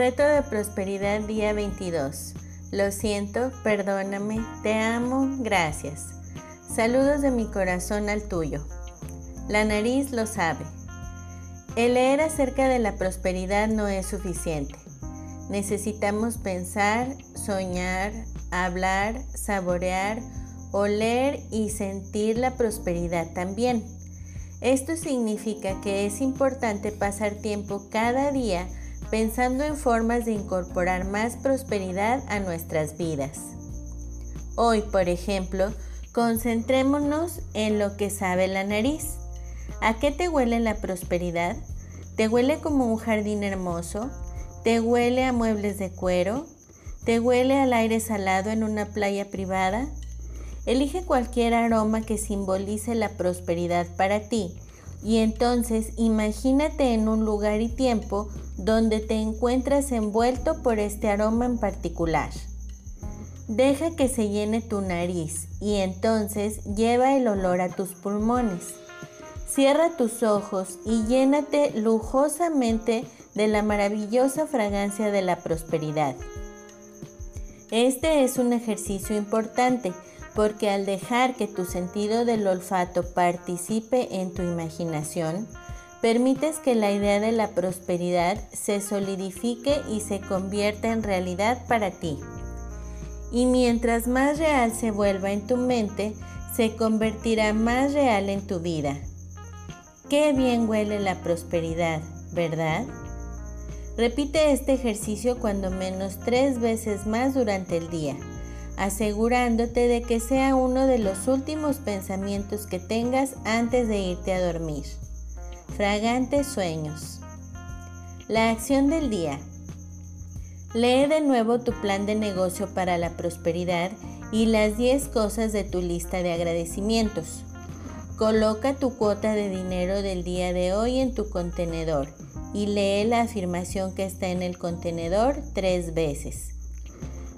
Reto de prosperidad día 22. Lo siento, perdóname, te amo, gracias. Saludos de mi corazón al tuyo. La nariz lo sabe. El leer acerca de la prosperidad no es suficiente. Necesitamos pensar, soñar, hablar, saborear, oler y sentir la prosperidad también. Esto significa que es importante pasar tiempo cada día pensando en formas de incorporar más prosperidad a nuestras vidas. Hoy, por ejemplo, concentrémonos en lo que sabe la nariz. ¿A qué te huele la prosperidad? ¿Te huele como un jardín hermoso? ¿Te huele a muebles de cuero? ¿Te huele al aire salado en una playa privada? Elige cualquier aroma que simbolice la prosperidad para ti y entonces imagínate en un lugar y tiempo donde te encuentras envuelto por este aroma en particular. Deja que se llene tu nariz y entonces lleva el olor a tus pulmones. Cierra tus ojos y llénate lujosamente de la maravillosa fragancia de la prosperidad. Este es un ejercicio importante porque al dejar que tu sentido del olfato participe en tu imaginación, permites que la idea de la prosperidad se solidifique y se convierta en realidad para ti. Y mientras más real se vuelva en tu mente, se convertirá más real en tu vida. Qué bien huele la prosperidad, ¿verdad? Repite este ejercicio cuando menos tres veces más durante el día asegurándote de que sea uno de los últimos pensamientos que tengas antes de irte a dormir. Fragantes sueños. La acción del día. Lee de nuevo tu plan de negocio para la prosperidad y las 10 cosas de tu lista de agradecimientos. Coloca tu cuota de dinero del día de hoy en tu contenedor y lee la afirmación que está en el contenedor tres veces.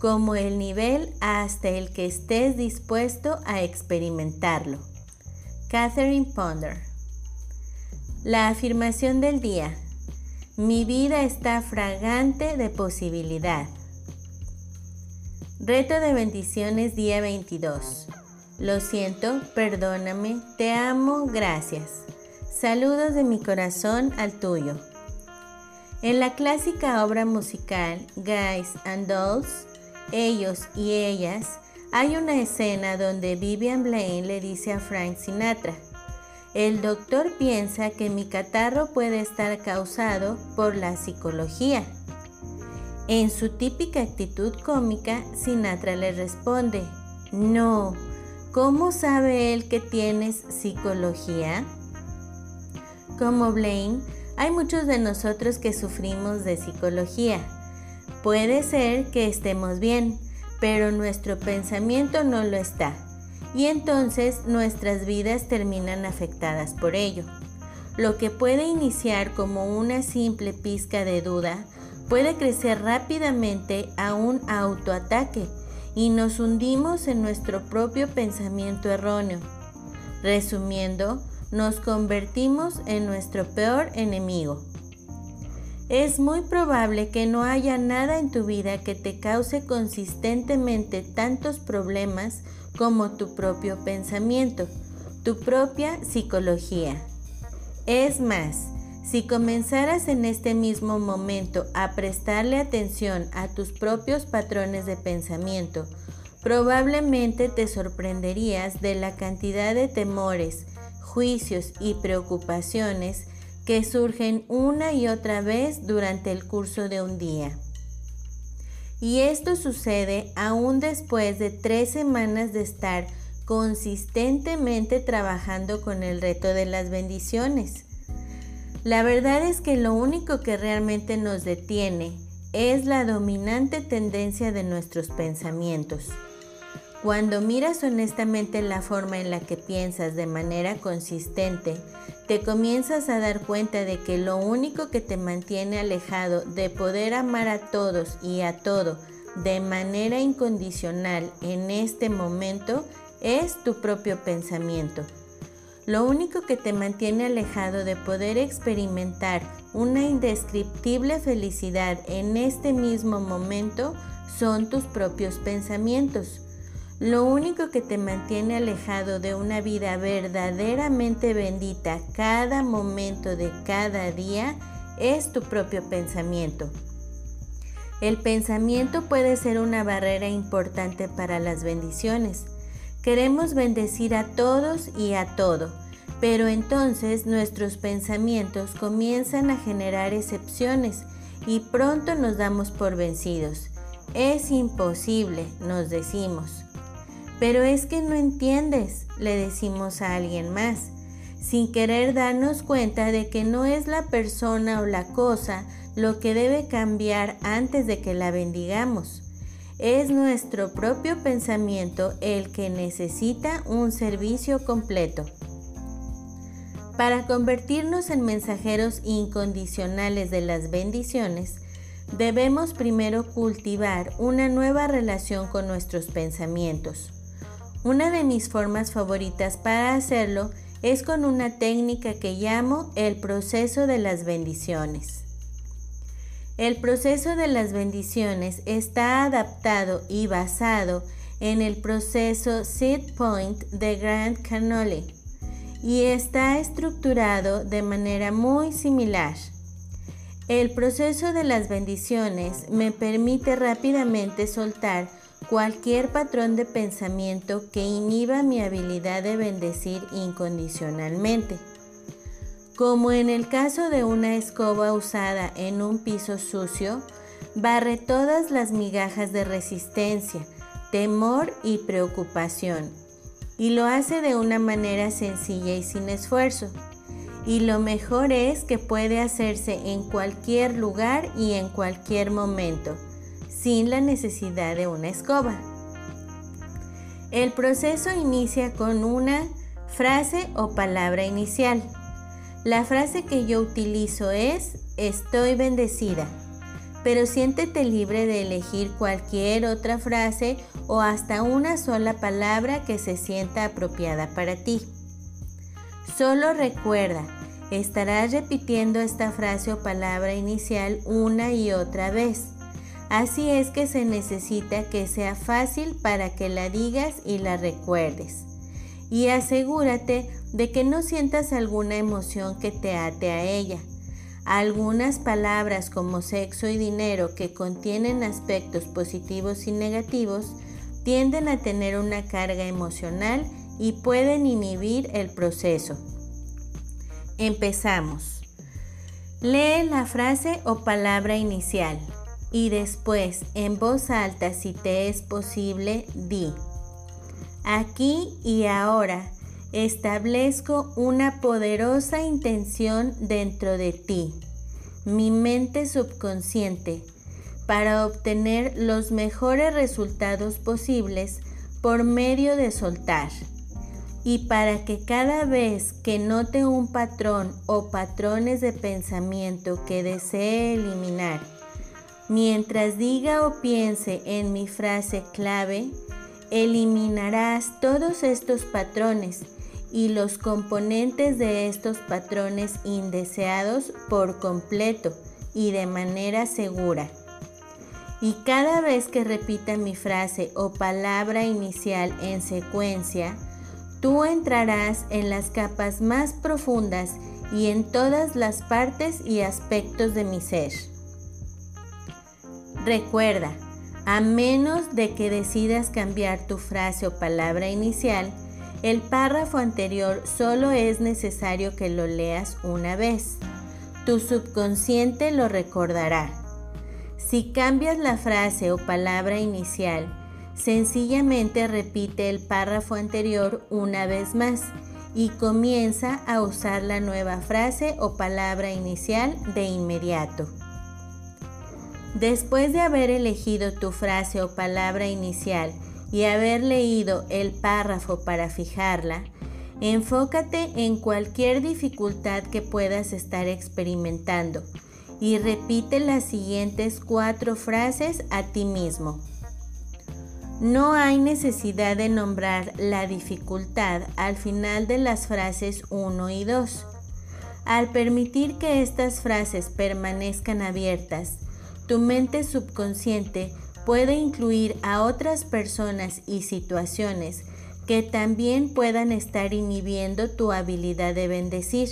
como el nivel hasta el que estés dispuesto a experimentarlo. Catherine Ponder. La afirmación del día. Mi vida está fragante de posibilidad. Reto de bendiciones día 22. Lo siento, perdóname, te amo, gracias. Saludos de mi corazón al tuyo. En la clásica obra musical Guys and Dolls, ellos y ellas, hay una escena donde Vivian Blaine le dice a Frank Sinatra, el doctor piensa que mi catarro puede estar causado por la psicología. En su típica actitud cómica, Sinatra le responde, no, ¿cómo sabe él que tienes psicología? Como Blaine, hay muchos de nosotros que sufrimos de psicología. Puede ser que estemos bien, pero nuestro pensamiento no lo está. Y entonces nuestras vidas terminan afectadas por ello. Lo que puede iniciar como una simple pizca de duda puede crecer rápidamente a un autoataque y nos hundimos en nuestro propio pensamiento erróneo. Resumiendo, nos convertimos en nuestro peor enemigo. Es muy probable que no haya nada en tu vida que te cause consistentemente tantos problemas como tu propio pensamiento, tu propia psicología. Es más, si comenzaras en este mismo momento a prestarle atención a tus propios patrones de pensamiento, probablemente te sorprenderías de la cantidad de temores, juicios y preocupaciones que surgen una y otra vez durante el curso de un día. Y esto sucede aún después de tres semanas de estar consistentemente trabajando con el reto de las bendiciones. La verdad es que lo único que realmente nos detiene es la dominante tendencia de nuestros pensamientos. Cuando miras honestamente la forma en la que piensas de manera consistente, te comienzas a dar cuenta de que lo único que te mantiene alejado de poder amar a todos y a todo de manera incondicional en este momento es tu propio pensamiento. Lo único que te mantiene alejado de poder experimentar una indescriptible felicidad en este mismo momento son tus propios pensamientos. Lo único que te mantiene alejado de una vida verdaderamente bendita cada momento de cada día es tu propio pensamiento. El pensamiento puede ser una barrera importante para las bendiciones. Queremos bendecir a todos y a todo, pero entonces nuestros pensamientos comienzan a generar excepciones y pronto nos damos por vencidos. Es imposible, nos decimos. Pero es que no entiendes, le decimos a alguien más, sin querer darnos cuenta de que no es la persona o la cosa lo que debe cambiar antes de que la bendigamos. Es nuestro propio pensamiento el que necesita un servicio completo. Para convertirnos en mensajeros incondicionales de las bendiciones, debemos primero cultivar una nueva relación con nuestros pensamientos. Una de mis formas favoritas para hacerlo es con una técnica que llamo el proceso de las bendiciones. El proceso de las bendiciones está adaptado y basado en el proceso Seed Point de Grant Cannoli y está estructurado de manera muy similar. El proceso de las bendiciones me permite rápidamente soltar cualquier patrón de pensamiento que inhiba mi habilidad de bendecir incondicionalmente. Como en el caso de una escoba usada en un piso sucio, barre todas las migajas de resistencia, temor y preocupación, y lo hace de una manera sencilla y sin esfuerzo. Y lo mejor es que puede hacerse en cualquier lugar y en cualquier momento sin la necesidad de una escoba. El proceso inicia con una frase o palabra inicial. La frase que yo utilizo es estoy bendecida, pero siéntete libre de elegir cualquier otra frase o hasta una sola palabra que se sienta apropiada para ti. Solo recuerda, estarás repitiendo esta frase o palabra inicial una y otra vez Así es que se necesita que sea fácil para que la digas y la recuerdes. Y asegúrate de que no sientas alguna emoción que te ate a ella. Algunas palabras como sexo y dinero que contienen aspectos positivos y negativos tienden a tener una carga emocional y pueden inhibir el proceso. Empezamos. Lee la frase o palabra inicial y después en voz alta si te es posible di. Aquí y ahora establezco una poderosa intención dentro de ti, mi mente subconsciente, para obtener los mejores resultados posibles por medio de soltar. Y para que cada vez que note un patrón o patrones de pensamiento que desee eliminar, Mientras diga o piense en mi frase clave, eliminarás todos estos patrones y los componentes de estos patrones indeseados por completo y de manera segura. Y cada vez que repita mi frase o palabra inicial en secuencia, tú entrarás en las capas más profundas y en todas las partes y aspectos de mi ser. Recuerda, a menos de que decidas cambiar tu frase o palabra inicial, el párrafo anterior solo es necesario que lo leas una vez. Tu subconsciente lo recordará. Si cambias la frase o palabra inicial, sencillamente repite el párrafo anterior una vez más y comienza a usar la nueva frase o palabra inicial de inmediato. Después de haber elegido tu frase o palabra inicial y haber leído el párrafo para fijarla, enfócate en cualquier dificultad que puedas estar experimentando y repite las siguientes cuatro frases a ti mismo. No hay necesidad de nombrar la dificultad al final de las frases 1 y 2. Al permitir que estas frases permanezcan abiertas, tu mente subconsciente puede incluir a otras personas y situaciones que también puedan estar inhibiendo tu habilidad de bendecir,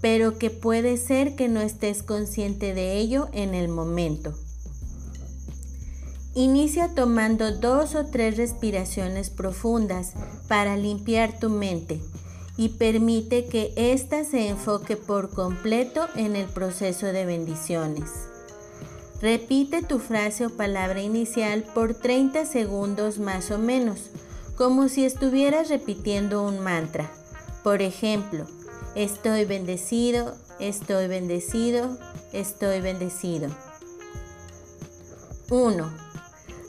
pero que puede ser que no estés consciente de ello en el momento. Inicia tomando dos o tres respiraciones profundas para limpiar tu mente y permite que ésta se enfoque por completo en el proceso de bendiciones. Repite tu frase o palabra inicial por 30 segundos más o menos, como si estuvieras repitiendo un mantra. Por ejemplo, estoy bendecido, estoy bendecido, estoy bendecido. 1.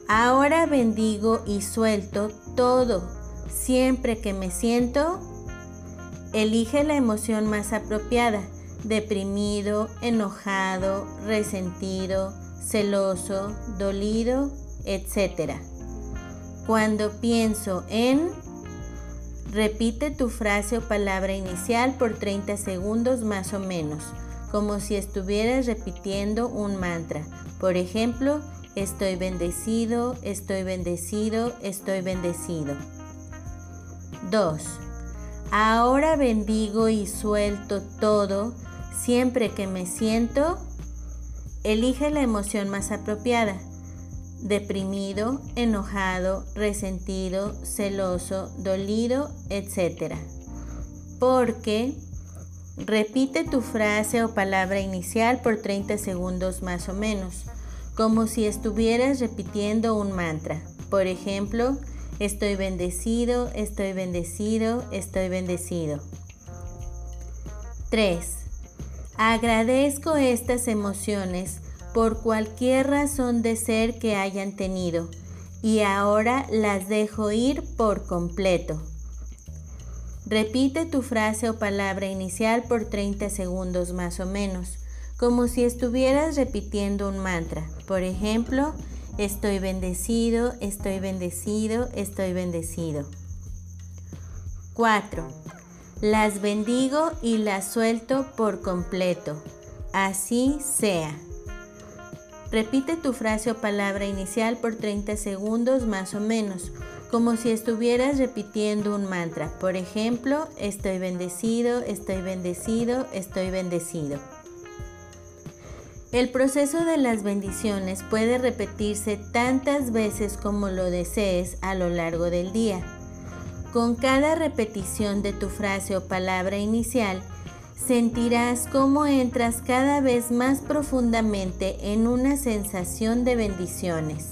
Ahora bendigo y suelto todo. Siempre que me siento, elige la emoción más apropiada. Deprimido, enojado, resentido, celoso, dolido, etc. Cuando pienso en, repite tu frase o palabra inicial por 30 segundos más o menos, como si estuvieras repitiendo un mantra. Por ejemplo, Estoy bendecido, estoy bendecido, estoy bendecido. 2. Ahora bendigo y suelto todo siempre que me siento. Elige la emoción más apropiada. Deprimido, enojado, resentido, celoso, dolido, etc. Porque repite tu frase o palabra inicial por 30 segundos más o menos como si estuvieras repitiendo un mantra. Por ejemplo, estoy bendecido, estoy bendecido, estoy bendecido. 3. Agradezco estas emociones por cualquier razón de ser que hayan tenido y ahora las dejo ir por completo. Repite tu frase o palabra inicial por 30 segundos más o menos como si estuvieras repitiendo un mantra. Por ejemplo, estoy bendecido, estoy bendecido, estoy bendecido. 4. Las bendigo y las suelto por completo. Así sea. Repite tu frase o palabra inicial por 30 segundos más o menos, como si estuvieras repitiendo un mantra. Por ejemplo, estoy bendecido, estoy bendecido, estoy bendecido. El proceso de las bendiciones puede repetirse tantas veces como lo desees a lo largo del día. Con cada repetición de tu frase o palabra inicial, sentirás cómo entras cada vez más profundamente en una sensación de bendiciones.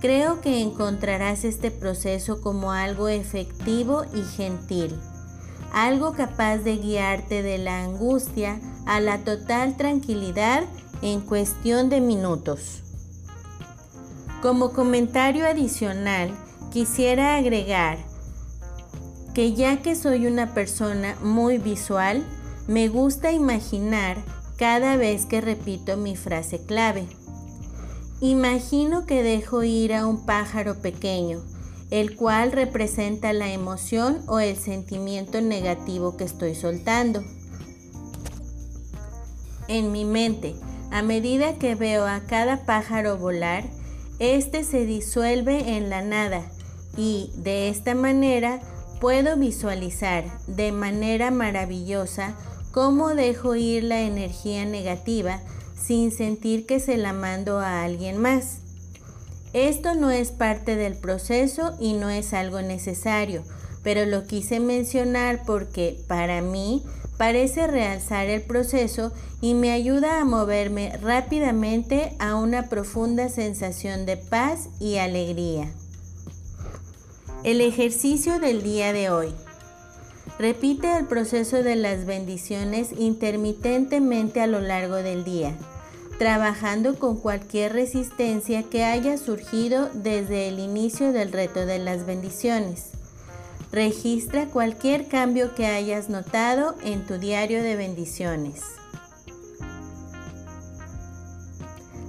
Creo que encontrarás este proceso como algo efectivo y gentil, algo capaz de guiarte de la angustia a la total tranquilidad en cuestión de minutos. Como comentario adicional, quisiera agregar que ya que soy una persona muy visual, me gusta imaginar cada vez que repito mi frase clave. Imagino que dejo ir a un pájaro pequeño, el cual representa la emoción o el sentimiento negativo que estoy soltando en mi mente. A medida que veo a cada pájaro volar, éste se disuelve en la nada y de esta manera puedo visualizar de manera maravillosa cómo dejo ir la energía negativa sin sentir que se la mando a alguien más. Esto no es parte del proceso y no es algo necesario, pero lo quise mencionar porque para mí parece realzar el proceso y me ayuda a moverme rápidamente a una profunda sensación de paz y alegría. El ejercicio del día de hoy. Repite el proceso de las bendiciones intermitentemente a lo largo del día. trabajando con cualquier resistencia que haya surgido desde el inicio del reto de las bendiciones. Registra cualquier cambio que hayas notado en tu diario de bendiciones.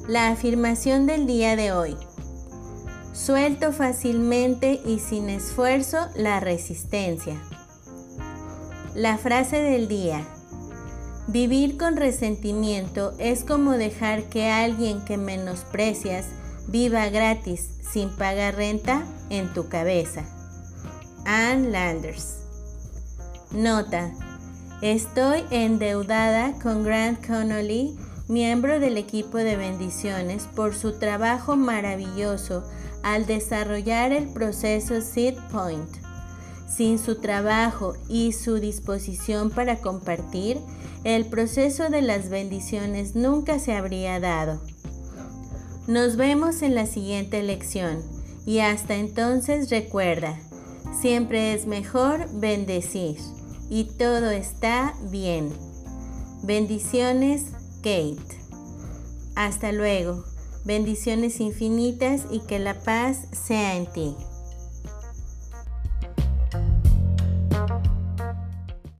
La afirmación del día de hoy. Suelto fácilmente y sin esfuerzo la resistencia. La frase del día. Vivir con resentimiento es como dejar que alguien que menosprecias viva gratis sin pagar renta en tu cabeza. Ann Landers. Nota. Estoy endeudada con Grant Connolly, miembro del equipo de bendiciones, por su trabajo maravilloso al desarrollar el proceso Seed Point. Sin su trabajo y su disposición para compartir, el proceso de las bendiciones nunca se habría dado. Nos vemos en la siguiente lección y hasta entonces recuerda, siempre es mejor bendecir y todo está bien. Bendiciones, Kate. Hasta luego. Bendiciones infinitas y que la paz sea en ti.